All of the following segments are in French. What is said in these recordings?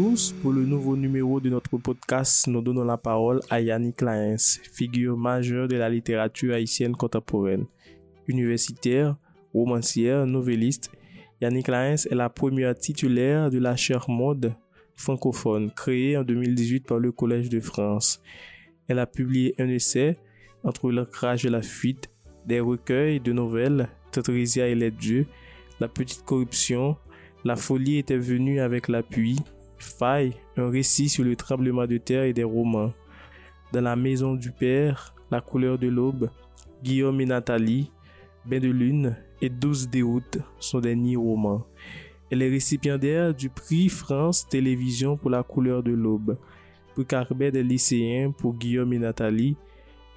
tous. Pour le nouveau numéro de notre podcast, nous donnons la parole à Yannick Laens, figure majeure de la littérature haïtienne contemporaine. Universitaire, romancière, novelliste, Yannick Laens est la première titulaire de la chaire mode francophone créée en 2018 par le Collège de France. Elle a publié un essai entre l'ancrage et la fuite, des recueils de nouvelles, Tatrisia et les dieux, La petite corruption, La folie était venue avec l'appui, Faille, un récit sur le tremblement de terre et des romans. Dans la maison du père, La couleur de l'aube, Guillaume et Nathalie, Bain de lune et 12 d'août sont des nids romans. Elle est récipiendaire du prix France Télévision pour la couleur de l'aube, prix Carbet des lycéens pour Guillaume et Nathalie,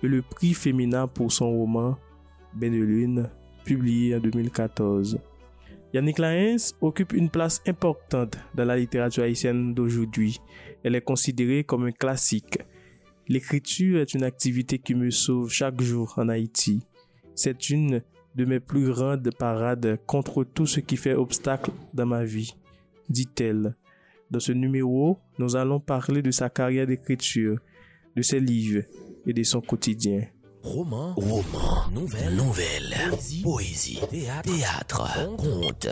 et le prix féminin pour son roman Ben de Lune, publié en 2014. Yannick Laens occupe une place importante dans la littérature haïtienne d'aujourd'hui. Elle est considérée comme un classique. L'écriture est une activité qui me sauve chaque jour en Haïti. C'est une de mes plus grandes parades contre tout ce qui fait obstacle dans ma vie, dit-elle. Dans ce numéro, nous allons parler de sa carrière d'écriture, de ses livres et de son quotidien. Roman, roman, nouvelle, nouvelle, poésie, poésie théâtre, théâtre, conte.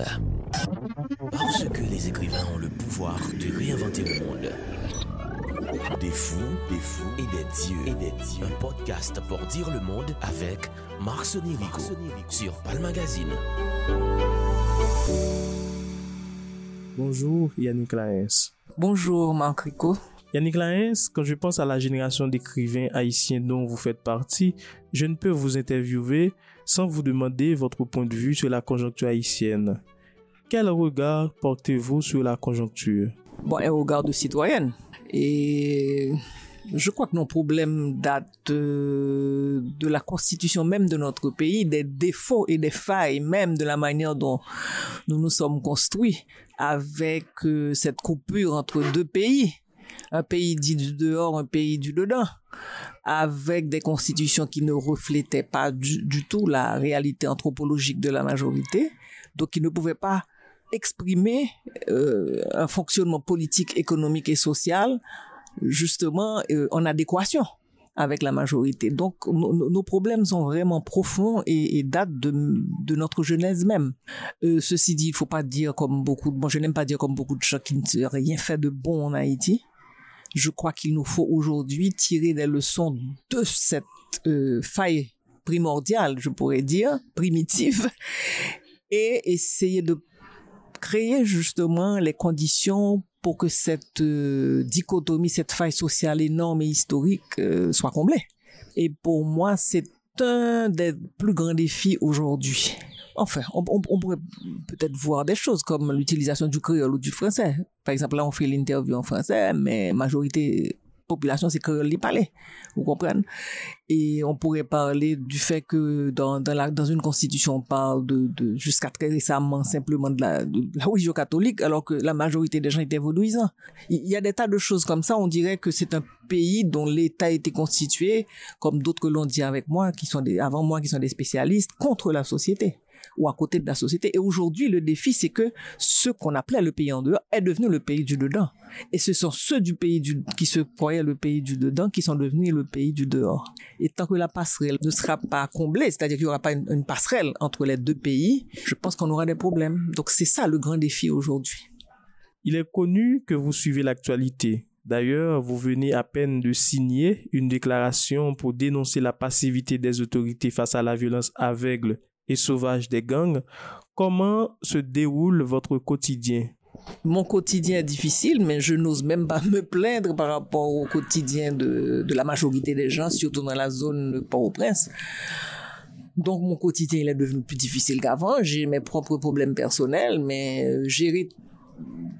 Parce que les écrivains ont le pouvoir de réinventer le monde. Des fous, des fous et des dieux. Et des dieux. Un podcast pour dire le monde avec Marc Sonirico sur Palmagazine. Bonjour Yannick Laens. Bonjour Marc Rico. Yannick Laens, quand je pense à la génération d'écrivains haïtiens dont vous faites partie, je ne peux vous interviewer sans vous demander votre point de vue sur la conjoncture haïtienne. Quel regard portez-vous sur la conjoncture? Bon, un regard de citoyenne. Et je crois que nos problèmes datent euh, de la constitution même de notre pays, des défauts et des failles même de la manière dont nous nous sommes construits avec euh, cette coupure entre deux pays un pays dit du dehors, un pays du dedans, avec des constitutions qui ne reflétaient pas du, tout la réalité anthropologique de la majorité, donc qui ne pouvaient pas exprimer euh, un fonctionnement politique, économique et social justement euh, en adéquation avec la majorité. Donc nos problèmes sont vraiment profonds et, datent de, notre jeunesse même. Euh, ceci dit, il faut pas dire comme beaucoup, bon, je n'aime pas dire comme beaucoup de gens qui ne rien fait de bon en Haïti je crois qu'il nous faut aujourd'hui tirer des leçons de cette euh, faille primordiale, je pourrais dire, primitive, et essayer de créer justement les conditions pour que cette euh, dichotomie, cette faille sociale énorme et historique euh, soit comblée. Et pour moi, c'est un des plus grands défis aujourd'hui. Enfin, on, pourrait peut-être voir des choses comme l'utilisation du créole ou du français. Par exemple, là, on fait l'interview en français, mais majorité population, c'est créole les palais. Vous comprenez? Et on pourrait parler du fait que dans, dans, la, dans une constitution, on parle de, de jusqu'à très récemment simplement de la, de la religion catholique, alors que la majorité des gens étaient vaudouisants. Il y a des tas de choses comme ça. On dirait que c'est un pays dont l'État a été constitué, comme d'autres que dit avec moi, qui sont avant moi, qui sont des spécialistes, contre la société ou à côté de la société. Et aujourd'hui, le défi, c'est que ce qu'on appelait le pays en dehors est devenu le pays du dedans. Et ce sont ceux du pays du, qui se croyaient le pays du dedans qui sont devenus le pays du dehors. Et tant que la passerelle ne sera pas comblée, c'est-à-dire qu'il n'y aura pas une, une passerelle entre les deux pays, je pense qu'on aura des problèmes. Donc c'est ça le grand défi aujourd'hui. Il est connu que vous suivez l'actualité. D'ailleurs, vous venez à peine de signer une déclaration pour dénoncer la passivité des autorités face à la violence aveugle et sauvage des gangs. Comment se déroule votre quotidien? Mon quotidien est difficile, mais je n'ose même pas me plaindre par rapport au quotidien de, de la majorité des gens, surtout dans la zone Port-au-Prince. Donc mon quotidien il est devenu plus difficile qu'avant. J'ai mes propres problèmes personnels, mais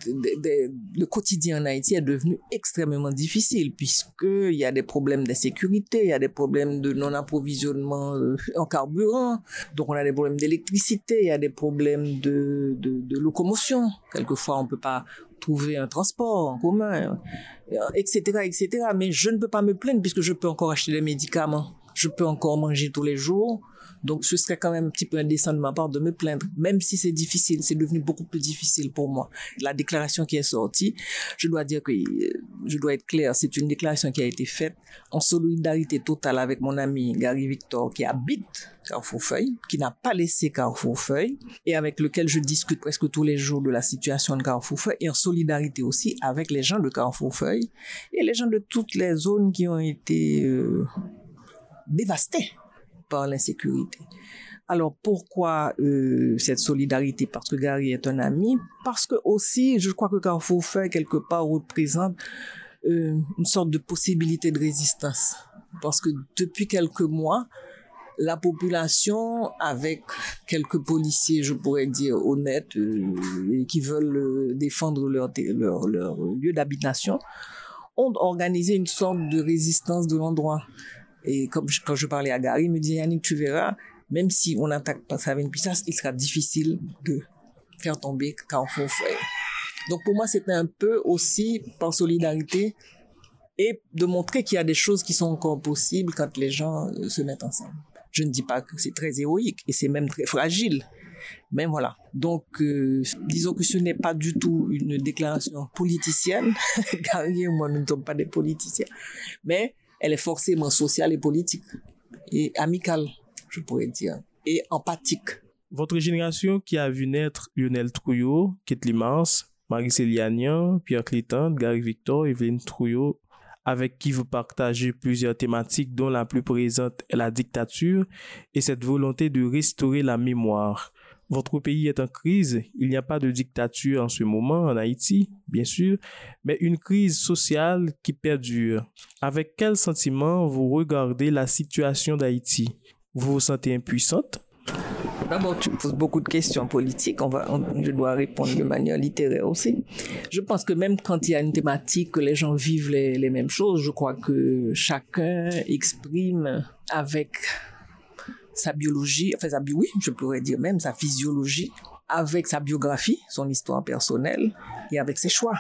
le quotidien en Haïti est devenu extrêmement difficile puisqu'il y a des problèmes d'insécurité, il y a des problèmes de non-approvisionnement euh, en carburant, donc on a des problèmes d'électricité, il y a des problèmes de, locomotion. Quelquefois, on peut pas trouver un transport en commun, etc., etc. Mais je ne peux pas me plaindre puisque je peux encore acheter des médicaments, je peux encore manger tous les jours, Donc, ce serait quand même un petit peu indécent de ma part de me plaindre, même si c'est difficile, c'est devenu beaucoup plus difficile pour moi. La déclaration qui est sortie, je dois dire que, euh, je dois être clair, c'est une déclaration qui a été faite en solidarité totale avec mon ami Gary Victor qui habite Carrefour-Feuille, qui n'a pas laissé Carrefour-Feuille et avec lequel je discute presque tous les jours de la situation de Carrefour-Feuille et en solidarité aussi avec les gens de Carrefour-Feuille et les gens de toutes les zones qui ont été euh, dévastées par l'insécurité. Alors pourquoi euh, cette solidarité? Parce que Gary est un ami, parce que aussi je crois que Carrefour Feuille quelque part représente euh, une sorte de possibilité de résistance. Parce que depuis quelques mois, la population, avec quelques policiers, je pourrais dire, honnêtes, euh, qui veulent défendre leur lieu d'habitation, ont organisé une sorte de résistance de l'endroit. Et comme je, quand je parlais à Gary, il me dit, Yannick, tu verras, même si on attaque pas ça avec une puissance, il sera difficile de faire tomber Carrefour Frère. Donc pour moi, c'était un peu aussi par solidarité et de montrer qu'il y a des choses qui sont encore possibles quand les gens euh, se mettent ensemble. Je ne dis pas que c'est très héroïque et c'est même très fragile. Mais voilà. Donc, euh, disons que ce n'est pas du tout une déclaration politicienne. Gary et moi, nous ne sommes pas des politiciens. Mais elle est forcément sociale et politique. Et amicale, je pourrais dire. Et empathique. Votre génération qui a vu naître Lionel Trouillot, Kate Limans, Marie-Célianian, Pierre Clétan, Gary Victor, Evelyne Trouillot, avec qui vous partagez plusieurs thématiques dont la plus présente est la dictature et cette volonté de restaurer la mémoire. Votre pays est en crise, il n'y a pas de dictature en ce moment en Haïti, bien sûr, mais une crise sociale qui perdure. Avec quel sentiment vous regardez la situation d'Haïti? Vous vous sentez impuissante? D'abord, tu poses beaucoup de questions politiques. On va, je dois répondre de manière littéraire aussi. Je pense que même quand il y a une thématique, que les gens vivent les mêmes choses, je crois que chacun exprime avec sa biologie, enfin sa oui, je pourrais dire même sa physiologie, avec sa biographie, son histoire personnelle et avec ses choix.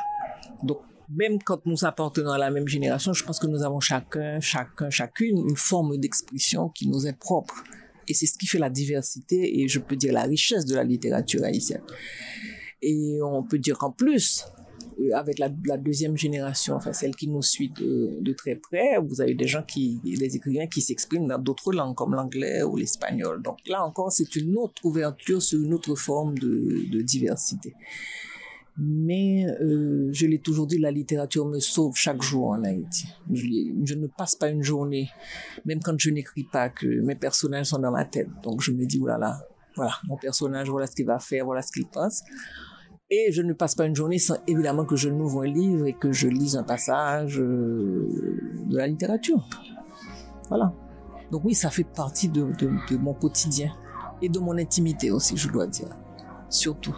Donc même quand nous appartenons à la même génération, je pense que nous avons chacun, chacun, chacune une forme d'expression qui nous est propre. Et c'est ce qui fait la diversité et je peux dire la richesse de la littérature haïtienne. Et on peut dire qu'en plus, avec la, la deuxième génération, enfin celle qui nous suit de, de très près, vous avez des gens qui, des écrivains qui s'expriment dans d'autres langues comme l'anglais ou l'espagnol. Donc là encore, c'est une autre ouverture sur une autre forme de, de diversité. Mais euh, je l'ai toujours dit, la littérature me sauve chaque jour en Haïti. Je, ne passe pas une journée, même quand je n'écris pas, que mes personnages sont dans ma tête. Donc je me dis, oulala, voilà, mon personnage, voilà ce qu'il va faire, voilà ce qu'il pense. Et je ne passe pas une journée sans évidemment que je n'ouvre un livre et que je lise un passage euh, de la littérature. Voilà. Donc oui, ça fait partie de, de mon quotidien et de mon intimité aussi, je dois dire. Surtout.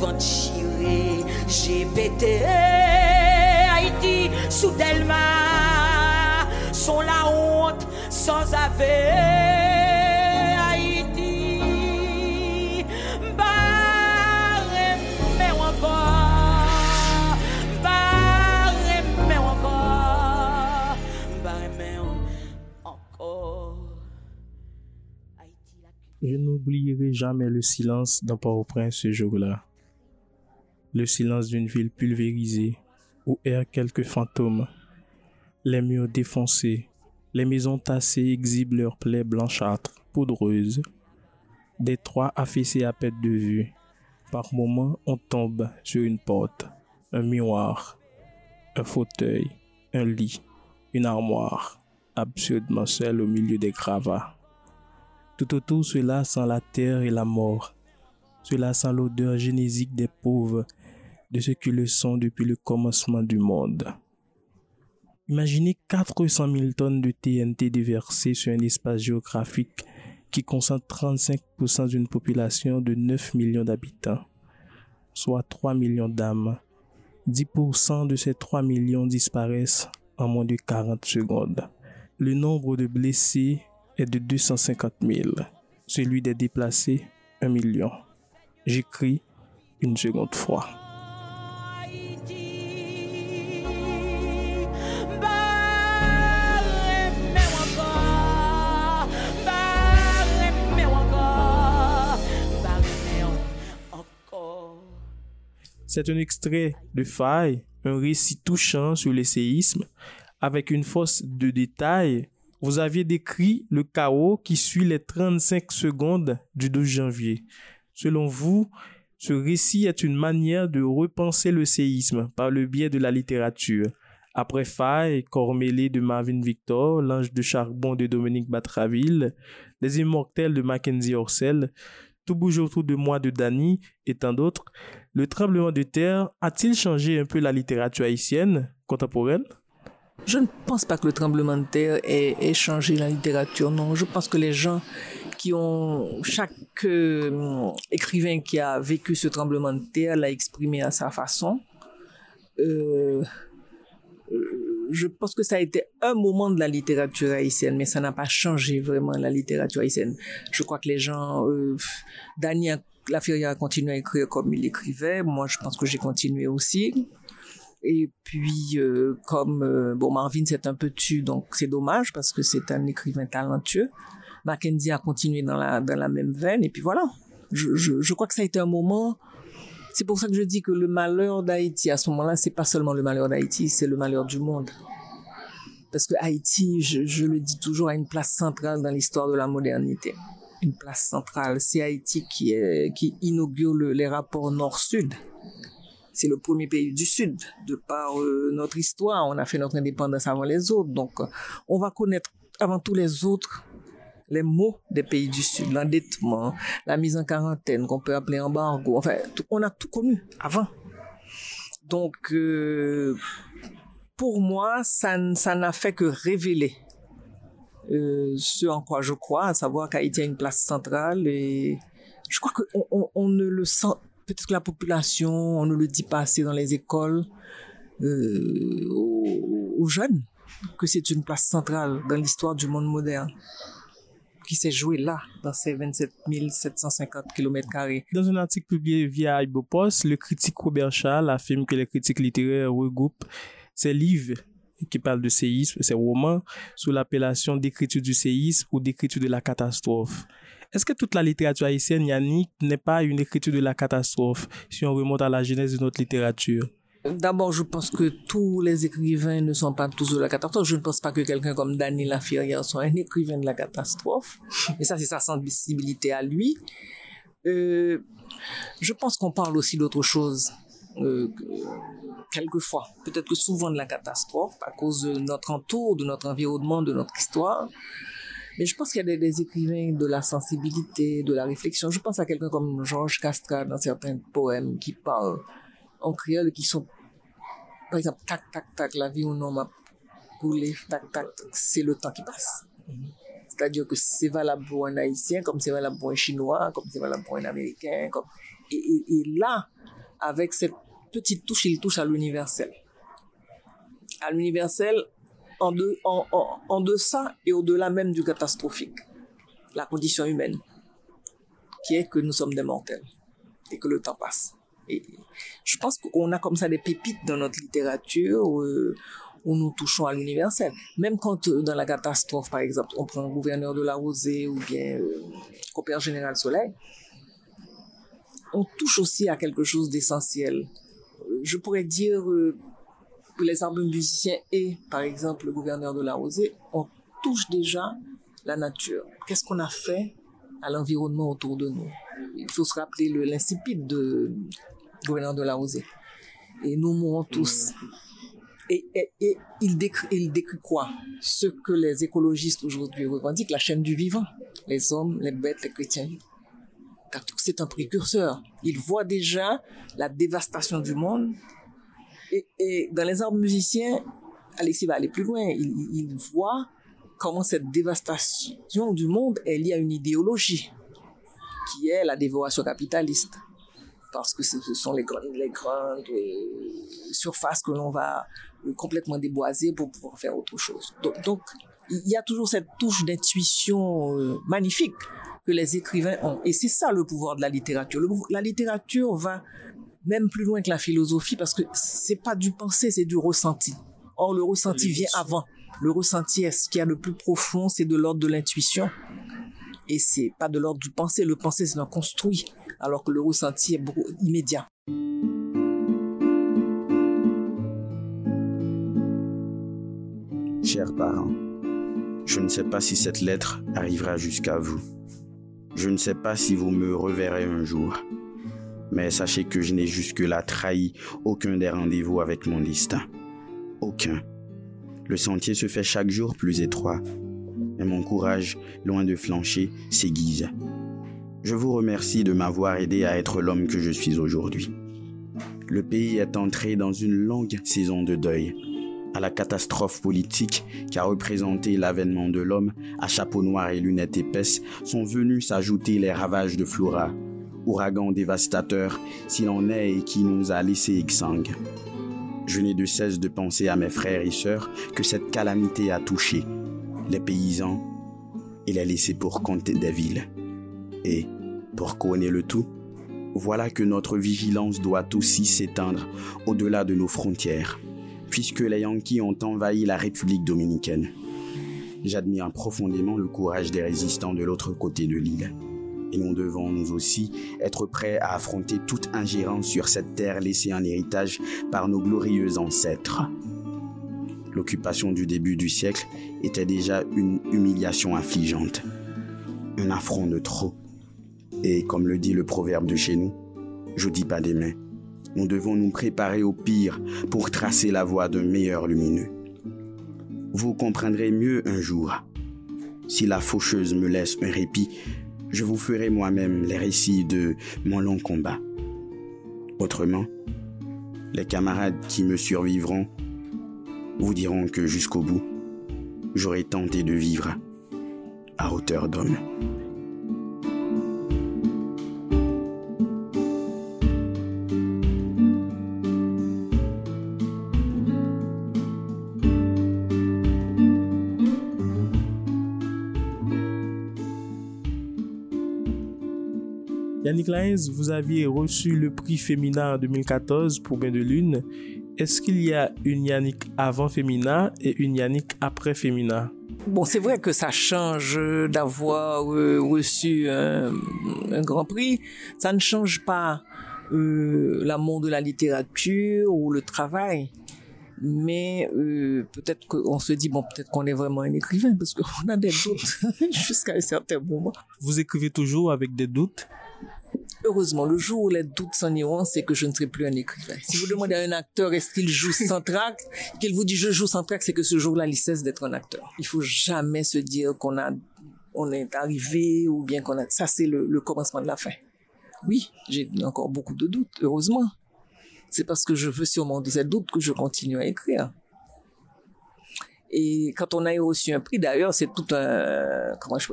Vent chiré J'ai pété Haïti sous Delma Sont la honte sans aveu Je n'oublierai jamais le silence dans Port-au-Prince ce jour-là. Le silence d'une ville pulvérisée où errent quelques fantômes. Les murs défoncés, les maisons tassées exhibent leurs plaies blanchâtres, poudreuses. Des toits affaissés à perte de vue. Par moments, on tombe sur une porte, un miroir, un fauteuil, un lit, une armoire, absurdement seule au milieu des gravats. Tout autour, cela sent la terre et la mort. Cela sent l'odeur génésique des pauvres, de ceux qui le sont depuis le commencement du monde. Imaginez 400 000 tonnes de TNT déversées sur un espace géographique qui concentre 35% d'une population de 9 millions d'habitants, soit 3 millions d'âmes. 10% de ces 3 millions disparaissent en moins de 40 secondes. Le nombre de blessés est de 250 000, celui des déplacés 1 million. J'écris une seconde fois. C'est un extrait de Faille, un récit touchant sur les séismes, avec une force de détail. Vous aviez décrit le chaos qui suit les 35 secondes du 12 janvier. Selon vous, ce récit est une manière de repenser le séisme par le biais de la littérature. Après Faille, Cormélé de Marvin Victor, L'Ange de Charbon de Dominique Batraville, Les Immortels de Mackenzie Orsel, Tout bouge autour de moi de Dany et tant d'autres, le tremblement de terre a-t-il changé un peu la littérature haïtienne contemporaine? Je ne pense pas que le tremblement de terre ait, changé la littérature, non. Je pense que les gens qui ont, chaque euh, écrivain qui a vécu ce tremblement de terre l'a exprimé à sa façon. Euh, euh, je pense que ça a été un moment de la littérature haïtienne, mais ça n'a pas changé vraiment la littérature haïtienne. Je crois que les gens, euh, Dany Laferrière a continué à écrire comme il écrivait. Moi, je pense que j'ai continué aussi. Et puis, euh, comme euh, bon, Marvin s'est un peu tu, donc c'est dommage parce que c'est un écrivain talentueux. Mackenzie a continué dans la, dans la même veine. Et puis voilà. Je, je, crois que ça a été un moment. C'est pour ça que je dis que le malheur d'Haïti, à ce moment-là, c'est pas seulement le malheur d'Haïti, c'est le malheur du monde. Parce que Haïti, je, je le dis toujours, a une place centrale dans l'histoire de la modernité. Une place centrale. C'est Haïti qui, qui inaugure le- les rapports nord-sud. C'est le premier pays du Sud. De par euh, notre histoire, on a fait notre indépendance avant les autres. Donc, euh, on va connaître avant tous les autres les mots des pays du Sud, l'endettement, la mise en quarantaine qu'on peut appeler embargo. Enfin, on a tout connu avant. Donc, euh, pour moi, ça, n'a fait que révéler ce en quoi je crois, à savoir qu'Haïti a une place centrale et je crois qu'on on, on ne le sent, peut-être que la population, on ne le dit pas assez dans les écoles, euh, aux, jeunes, que c'est une place centrale dans l'histoire du monde moderne qui s'est jouée là, dans ces 27 750 km. Dans un article publié via Ibopos, le critique Robert Charles affirme que les critiques littéraires regroupent ces livres qui parlent de séisme, ces romans, sous l'appellation d'écriture du séisme ou d'écriture de la catastrophe. Est-ce que toute la littérature haïtienne, Yannick, n'est pas une écriture de la catastrophe si on remonte à la genèse de notre littérature? D'abord, je pense que tous les écrivains ne sont pas tous de la catastrophe. Je ne pense pas que quelqu'un comme Dany Laferrière soit un écrivain de la catastrophe. Et ça, c'est sa sensibilité à lui. Euh, je pense qu'on parle aussi d'autre chose. Euh, que- quelquefois, peut-être que souvent de la catastrophe, à cause de notre entour, de notre environnement, de notre histoire. Mais je pense qu'il y a des, écrivains de la sensibilité, de la réflexion. Je pense à quelqu'un comme Georges Castra dans certains poèmes qui parlent en créole qui sont par exemple, tac, tac, tac, la vie ou non m'a coulé, tac, tac, c'est le temps qui passe. C'est-à-dire que c'est valable pour un Haïtien, comme c'est valable pour un Chinois, comme c'est valable pour un Américain. Et là, avec cette petite touche, il touche à l'universel. À l'universel, en, de, en, deçà et au-delà même du catastrophique. La condition humaine, qui est que nous sommes des mortels et que le temps passe. Et je pense qu'on a comme ça des pépites dans notre littérature euh, où nous touchons à l'universel. Même quand euh, dans la catastrophe, par exemple, on prend Gouverneur de la Rosée ou bien euh, Compère Général Soleil, on touche aussi à quelque chose d'essentiel. Euh, Je pourrais dire les arbres musiciens et, par exemple, le Gouverneur de la Rosée, on touche déjà la nature. Qu'est-ce qu'on a fait à l'environnement autour de nous? Il faut se rappeler le- l'insipide de gouverneur de la Rosée. Et nous mourons tous. Et, il, décrit, il décrit quoi? Ce que les écologistes aujourd'hui revendiquent, la chaîne du vivant. Les hommes, les bêtes, les chrétiens. C'est un précurseur. Il voit déjà la dévastation du monde. Et, dans les arbres musiciens, Alexis va aller plus loin. Il, voit comment cette dévastation du monde est liée à une idéologie qui est la dévoration capitaliste. Parce que ce sont les grandes, euh, surfaces que l'on va euh, complètement déboiser pour pouvoir faire autre chose. Donc, il y a toujours cette touche d'intuition euh, magnifique que les écrivains ont. Et c'est ça le pouvoir de la littérature. La littérature va même plus loin que la philosophie parce que c'est pas du pensée, c'est du ressenti. Or, le ressenti vient avant. Le ressenti est ce qu'il y a de plus profond, c'est de l'ordre de l'intuition. Et c'est pas de l'ordre du pensée. Le pensée, c'est un construit, alors que le ressenti est beaucoup immédiat. Chers parents, je ne sais pas si cette lettre arrivera jusqu'à vous. Je ne sais pas si vous me reverrez un jour. Mais sachez que je n'ai jusque-là trahi aucun des rendez-vous avec mon destin. Aucun. Le sentier se fait chaque jour plus étroit. Et mon courage, loin de flancher, s'aiguise. Je vous remercie de m'avoir aidé à être l'homme que je suis aujourd'hui. Le pays est entré dans une longue saison de deuil à la catastrophe politique qu'a représenté l'avènement de l'homme, à chapeau noir et lunettes épaisses, sont venus s'ajouter les ravages de Flora, ouragan dévastateur, s'il en est et qui nous a laissés exsangues. Je n'ai de cesse de penser à mes frères et sœurs que cette calamité a touché, les paysans et les laissés pour compte des villes. Et, pour couronner le tout, voilà que notre vigilance doit aussi s'étendre au-delà de nos frontières puisque les Yankees ont envahi la République dominicaine. J'admire profondément le courage des résistants de l'autre côté de l'île. Et nous devons nous aussi être prêts à affronter toute ingérence sur cette terre laissée en héritage par nos glorieux ancêtres. L'occupation du début du siècle était déjà une humiliation affligeante, un affront de trop. Et comme le dit le proverbe de chez nous, je dis pas des mains, nous devons nous préparer au pire pour tracer la voie d'un meilleur lumineux. Vous comprendrez mieux un jour. Si la faucheuse me laisse un répit, je vous ferai moi-même les récits de mon long combat. Autrement, les camarades qui me survivront vous diront que jusqu'au bout, j'aurai tenté de vivre à hauteur d'homme. Vous aviez reçu le prix Féminin en 2014 pour Bain de Lune. Est-ce qu'il y a une Yannick avant Féminin et une Yannick après Féminin Bon, c'est vrai que ça change d'avoir euh, reçu un, un grand prix. Ça ne change pas euh, l'amour de la littérature ou le travail. Mais euh, peut-être qu'on se dit, bon, peut-être qu'on est vraiment un écrivain, parce qu'on a des doutes jusqu'à un certain moment. Vous écrivez toujours avec des doutes? Heureusement, le jour où les doutes s'en iront, c'est que je ne serai plus un écrivain. Si vous demandez à un acteur est-ce qu'il joue sans trac, qu'il vous dit je joue sans trac, c'est que ce jour-là, il cesse d'être un acteur. Il faut jamais se dire qu'on a, on est arrivé ou bien qu'on a, ça c'est le, le commencement de la fin. Oui, j'ai encore beaucoup de doutes, heureusement. C'est parce que je veux surmonter ces doutes que je continue à écrire. Et quand on a reçu un prix, d'ailleurs, c'est tout un, comment je,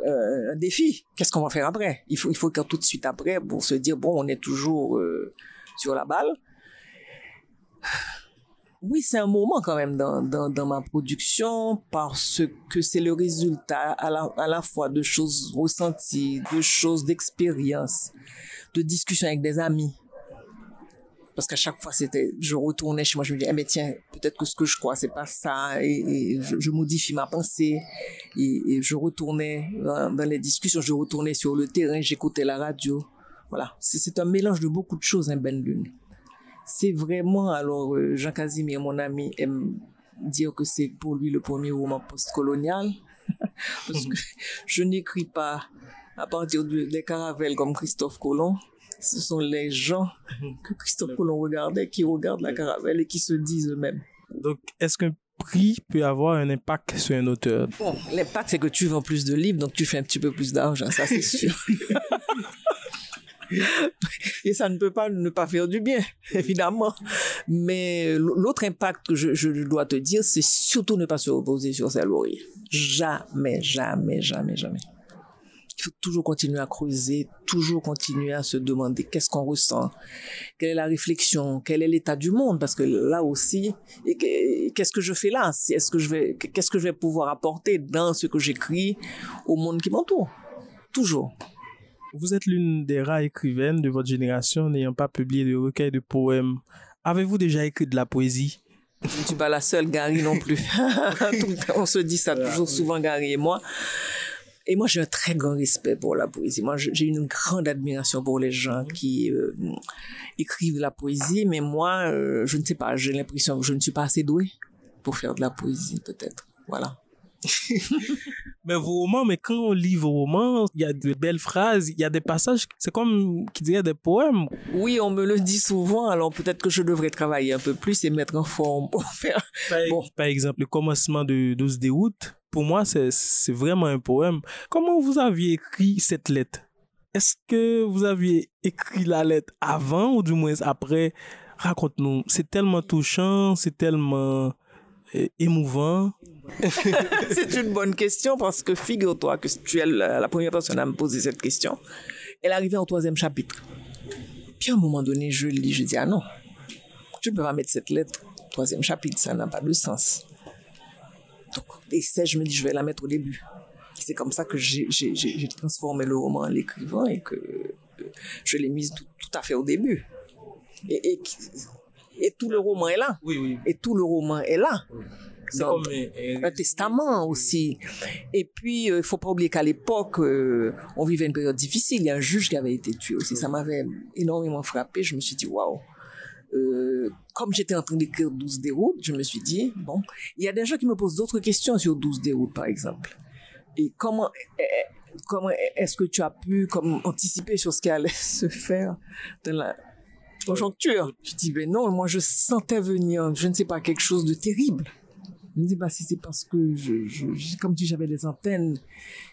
un défi. Qu'est-ce qu'on va faire après? Il faut, il faut faire tout de suite après pour se dire bon, on est toujours euh, sur la balle. Oui, c'est un moment quand même dans, dans, dans ma production parce que c'est le résultat à la, à la fois de choses ressenties, de choses d'expérience, de discussions avec des amis. Parce qu'à chaque fois, c'était, je retournais chez moi, je me disais, eh ben tiens, peut-être que ce que je crois, c'est pas ça, et, et je, je, modifie ma pensée, et, et je retournais dans, dans, les discussions, je retournais sur le terrain, j'écoutais la radio. Voilà. C'est un mélange de beaucoup de choses, un Ben Lune. C'est vraiment, alors, euh, Jean Casimir, mon ami, aime dire que c'est pour lui le premier roman post-colonial, parce que je n'écris pas à partir de, des caravelles comme Christophe Colomb, ce sont les gens que Christophe Colomb regardait qui regardent la caravelle et qui se disent eux-mêmes Donc, est-ce qu'un prix peut avoir un impact sur un auteur? Bon, l'impact, c'est que tu vends plus de livres, donc tu fais un petit peu plus d'argent, ça c'est sûr. Et ça ne peut pas ne pas faire du bien, évidemment. Mais l'autre impact que je, je dois te dire, c'est surtout ne pas se reposer sur ses lauriers. Jamais, jamais, jamais, jamais. Il faut toujours continuer à creuser, toujours continuer à se demander qu'est-ce qu'on ressent, quelle est la réflexion, quel est l'état du monde, parce que là aussi, qu'est-ce que je fais là? Est-ce que je vais, qu'est-ce que je vais pouvoir apporter dans ce que j'écris au monde qui m'entoure? Toujours. Vous êtes l'une des rares écrivaines de votre génération n'ayant pas publié de recueil de poèmes. Avez-vous déjà écrit de la poésie? Je ne suis pas la seule, Gary non plus. On se dit ça toujours souvent, Gary et moi. Et moi, j'ai un très grand respect pour la poésie. Moi, j'ai une grande admiration pour les gens qui euh, écrivent de la poésie, mais moi, euh, je ne sais pas, j'ai l'impression que je ne suis pas assez douée pour faire de la poésie, peut-être. Voilà. mais vos romans, mais quand on lit vos romans, il y a de belles phrases, il y a des passages, c'est comme qui dirait des poèmes. Oui, on me le dit souvent, alors peut-être que je devrais travailler un peu plus et mettre en forme pour faire. Par, bon. par exemple, le commencement de 12 août, pour moi, c'est vraiment un poème. Comment vous aviez écrit cette lettre? Est-ce que vous aviez écrit la lettre avant ou du moins après? Raconte-nous. C'est tellement touchant, c'est tellement émouvant. c'est une bonne question parce que figure-toi que tu es la, première personne à me poser cette question. Elle est arrivée au troisième chapitre. Puis à un moment donné, je lis, je dis ah non, je ne peux pas mettre cette lettre troisième chapitre, ça n'a pas de sens. Donc, et ça, je me dis, je vais la mettre au début. C'est comme ça que j'ai transformé le roman en l'écrivant et que euh, je l'ai mise tout, à fait au début. Et, tout le roman est là. Oui, oui. Et tout le roman est là. C'est comme un, testament aussi. Et puis, il euh, ne faut pas oublier qu'à l'époque, euh, on vivait une période difficile. Il y a un juge qui avait été tué aussi. Ça m'avait énormément frappé. Je me suis dit, waouh, euh, comme j'étais en train d'écrire 12 déroutes, je me suis dit, bon, il y a des gens qui me posent d'autres questions sur 12 déroutes, par exemple. Et comment, eh, eh, comment est-ce que tu as pu comme, anticiper sur ce qui allait se faire dans la conjoncture Je dis, ben non, moi je sentais venir, je ne sais pas, quelque chose de terrible. Je ne sais pas si c'est parce que, je, je, comme si j'avais des antennes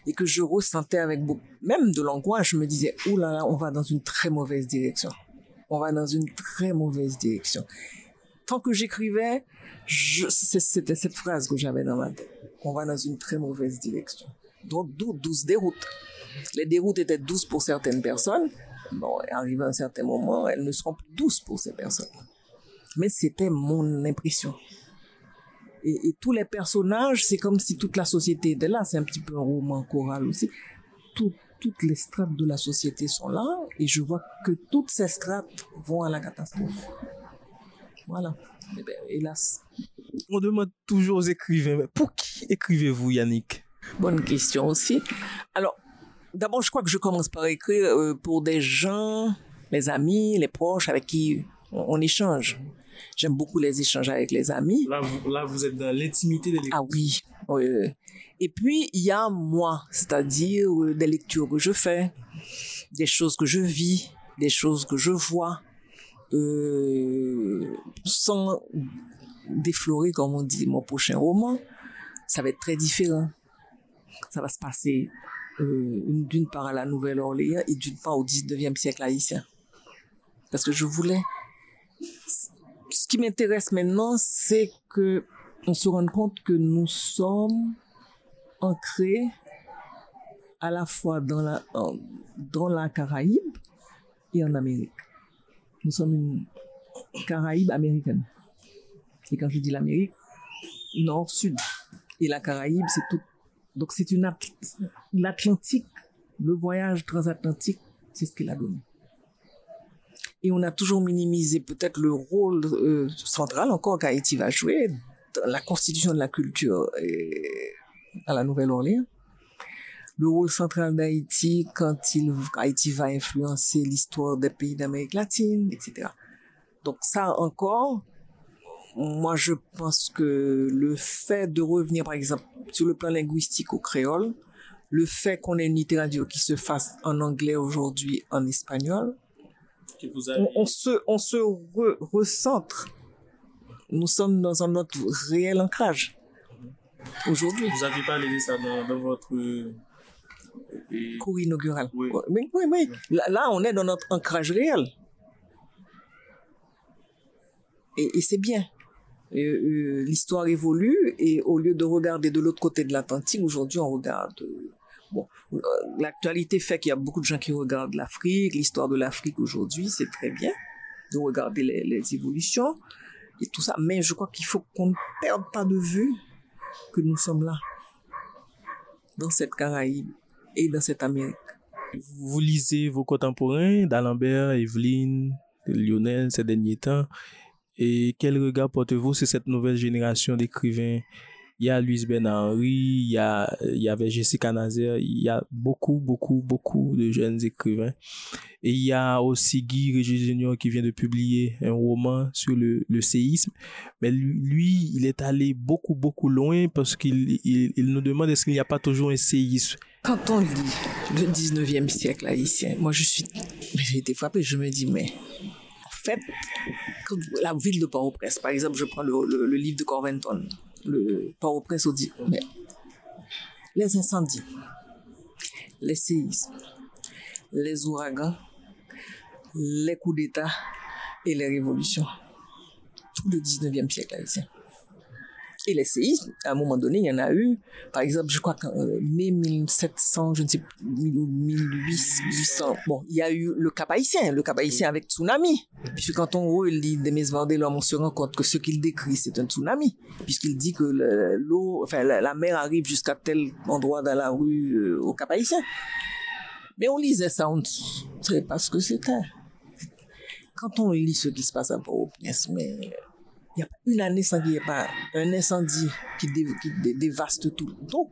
et que je ressentais avec beaucoup, même de l'angoisse, je me disais, oh là là, on va dans une très mauvaise direction on va dans une très mauvaise direction. Tant que j'écrivais, c'était cette phrase que j'avais dans ma tête. On va dans une très mauvaise direction. Donc, 12 déroutes. Les déroutes étaient douces pour certaines personnes. Bon, arrivé à un certain moment, elles ne seront plus douces pour ces personnes. Mais c'était mon impression. Et, et, tous les personnages, c'est comme si toute la société était là. C'est un petit peu un roman choral aussi. Tout, toutes les strates de la société sont là et je vois que toutes ces strates vont à la catastrophe. Voilà. Eh ben, hélas. On demande toujours aux écrivains, mais pour qui écrivez-vous, Yannick? Bonne question aussi. Alors, d'abord, je crois que je commence par écrire euh, pour des gens, les amis, les proches avec qui on, échange. J'aime beaucoup les échanges avec les amis. Là, vous, là, vous êtes dans l'intimité de l'écoute. Ah oui. oui. Et puis, il y a moi, c'est-à-dire euh, des lectures que je fais, des choses que je vis, des choses que je vois, euh, sans déflorer, comme on dit, mon prochain roman. Ça va être très différent. Ça va se passer euh, d'une part à la Nouvelle-Orléans et d'une part au 19e siècle haïtien. Parce que je voulais... Ce qui m'intéresse maintenant, c'est que on se rende compte que nous sommes ancré à la fois dans la, dans la Caraïbe et en Amérique. Nous sommes une Caraïbe américaine. Et quand je dis l'Amérique, nord-sud. Et la Caraïbe, c'est tout. Donc c'est une l'Atlantique, le voyage transatlantique, c'est ce qu'il a donné. Et on a toujours minimisé peut-être le rôle euh, central encore qu'Haïti va jouer dans la constitution de la culture. À la Nouvelle-Orléans. Le rôle central d'Haïti quand il, Haïti va influencer l'histoire des pays d'Amérique latine, etc. Donc ça encore, moi je pense que le fait de revenir par exemple sur le plan linguistique au créole, le fait qu'on ait une littérature qui se fasse en anglais aujourd'hui, en espagnol, on, se, on se recentre nous sommes dans un autre réel ancrage aujourd'hui. Vous avez parlé de ça dans, dans votre... euh, Cours inaugural. Oui. Oui, oui, oui. Là, là, on est dans notre ancrage réel. Et, et c'est bien. Euh, L'histoire évolue et au lieu de regarder de l'autre côté de l'Atlantique, aujourd'hui on regarde. euh, Bon, euh, l'actualité fait qu'il y a beaucoup de gens qui regardent l'Afrique, l'histoire de l'Afrique aujourd'hui, c'est très bien de regarder les, les évolutions et tout ça. Mais je crois qu'il faut qu'on ne perde pas de vue que nous sommes là, dans cette Caraïbe et dans cette Amérique. Vous lisez vos contemporains, d'Alembert, Evelyne, Lionel, ces derniers temps. Et quel regard portez-vous sur cette nouvelle génération d'écrivains? Il y a Louise Henry, il y, a, il y avait Jessica Nazer, il y a beaucoup, beaucoup, beaucoup de jeunes écrivains. Et il y a aussi Guy Régis Junior qui vient de publier un roman sur le, le séisme. Mais lui, il est allé beaucoup, beaucoup loin parce qu'il il, nous demande est-ce qu'il n'y a pas toujours un séisme? Quand on lit le 19e siècle haïtien, moi je suis, j'ai été frappé, je me dis, mais fait, la ville de Port-au-Prince, par exemple, je prends le, livre de Corventon, le Port-au-Prince, dit, mais les incendies, les séismes, les ouragans, les coups d'État et les révolutions. Tout le 19e siècle haïtien. Et les séismes, à un moment donné, il y en a eu, par exemple, je crois qu'en euh, mai 1700, je ne sais plus, 1800, bon, il y a eu le Cap haïtien, le Cap haïtien avec tsunami. Puisque quand on relit Demis Vardelhomme, on se rend compte que ce qu'il décrit, c'est un tsunami. Puisqu'il dit que le- l'eau, enfin, la, mer arrive jusqu'à tel endroit dans la rue euh, au Cap haïtien. Mais on lisait ça, on ne savait pas ce que c'était. Quand on lit ce qui se passe à Port-au-Prince, mais il n'y a pas une année sans qu'il n'y ait pas un incendie qui, dé- qui dé- dévaste tout. Donc,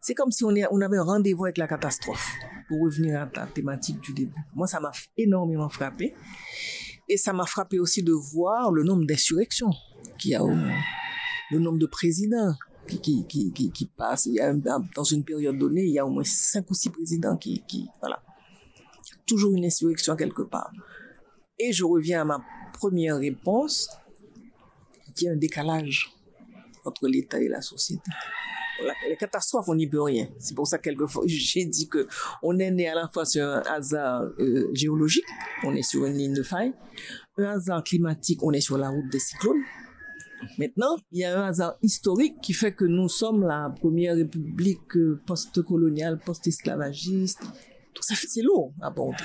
c'est comme si on, avait un rendez-vous avec la catastrophe. Pour revenir à ta thématique du début. Moi, ça m'a énormément frappé. Et ça m'a frappé aussi de voir le nombre d'insurrections qu'il y a, au, le nombre de présidents qui, passent. Il y a dans une période donnée, il y a au moins cinq ou six présidents qui, voilà. Toujours une insurrection quelque part. Et je reviens à ma première réponse qu'il y a un décalage entre l'État et la société. Les catastrophes, on n'y peut rien. C'est pour ça que quelquefois, j'ai dit que on est né à la fois sur un hasard euh, géologique, on est sur une ligne de faille, un hasard climatique, on est sur la route des cyclones. Maintenant, il y a un hasard historique qui fait que nous sommes la première république euh, post-coloniale, post-esclavagiste. Tout ça, c'est lourd à aborder.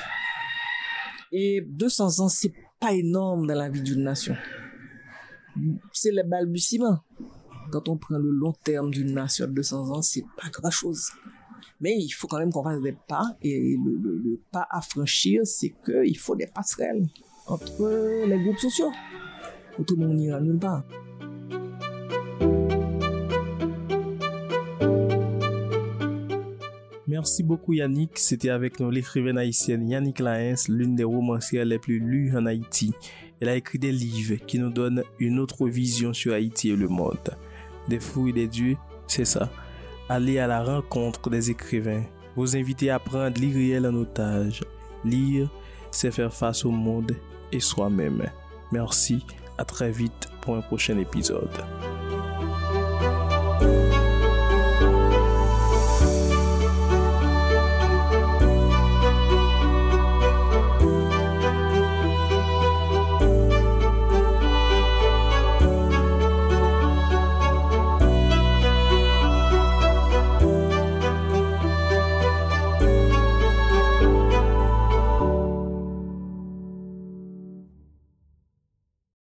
Et 200 ans, c'est pas énorme dans la vie d'une nation c'est le balbutiement. Quand on prend le long terme d'une nation de 200 ans, c'est pas grand chose. Mais il faut quand même qu'on fasse des pas, et le, le- le pas à franchir, c'est qu'il faut des passerelles entre les groupes sociaux. Autrement, on n'ira nulle part. Merci beaucoup Yannick. C'était avec nous l'écrivaine haïtienne Yannick Laens, l'une des romancières les plus lues en Haïti. Elle a écrit des livres qui nous donnent une autre vision sur Haïti et le monde. Des et des dieux, c'est ça. Aller à la rencontre des écrivains. Vous inviter à prendre l'irréel en otage. Lire, c'est faire face au monde et soi-même. Merci, à très vite pour un prochain épisode.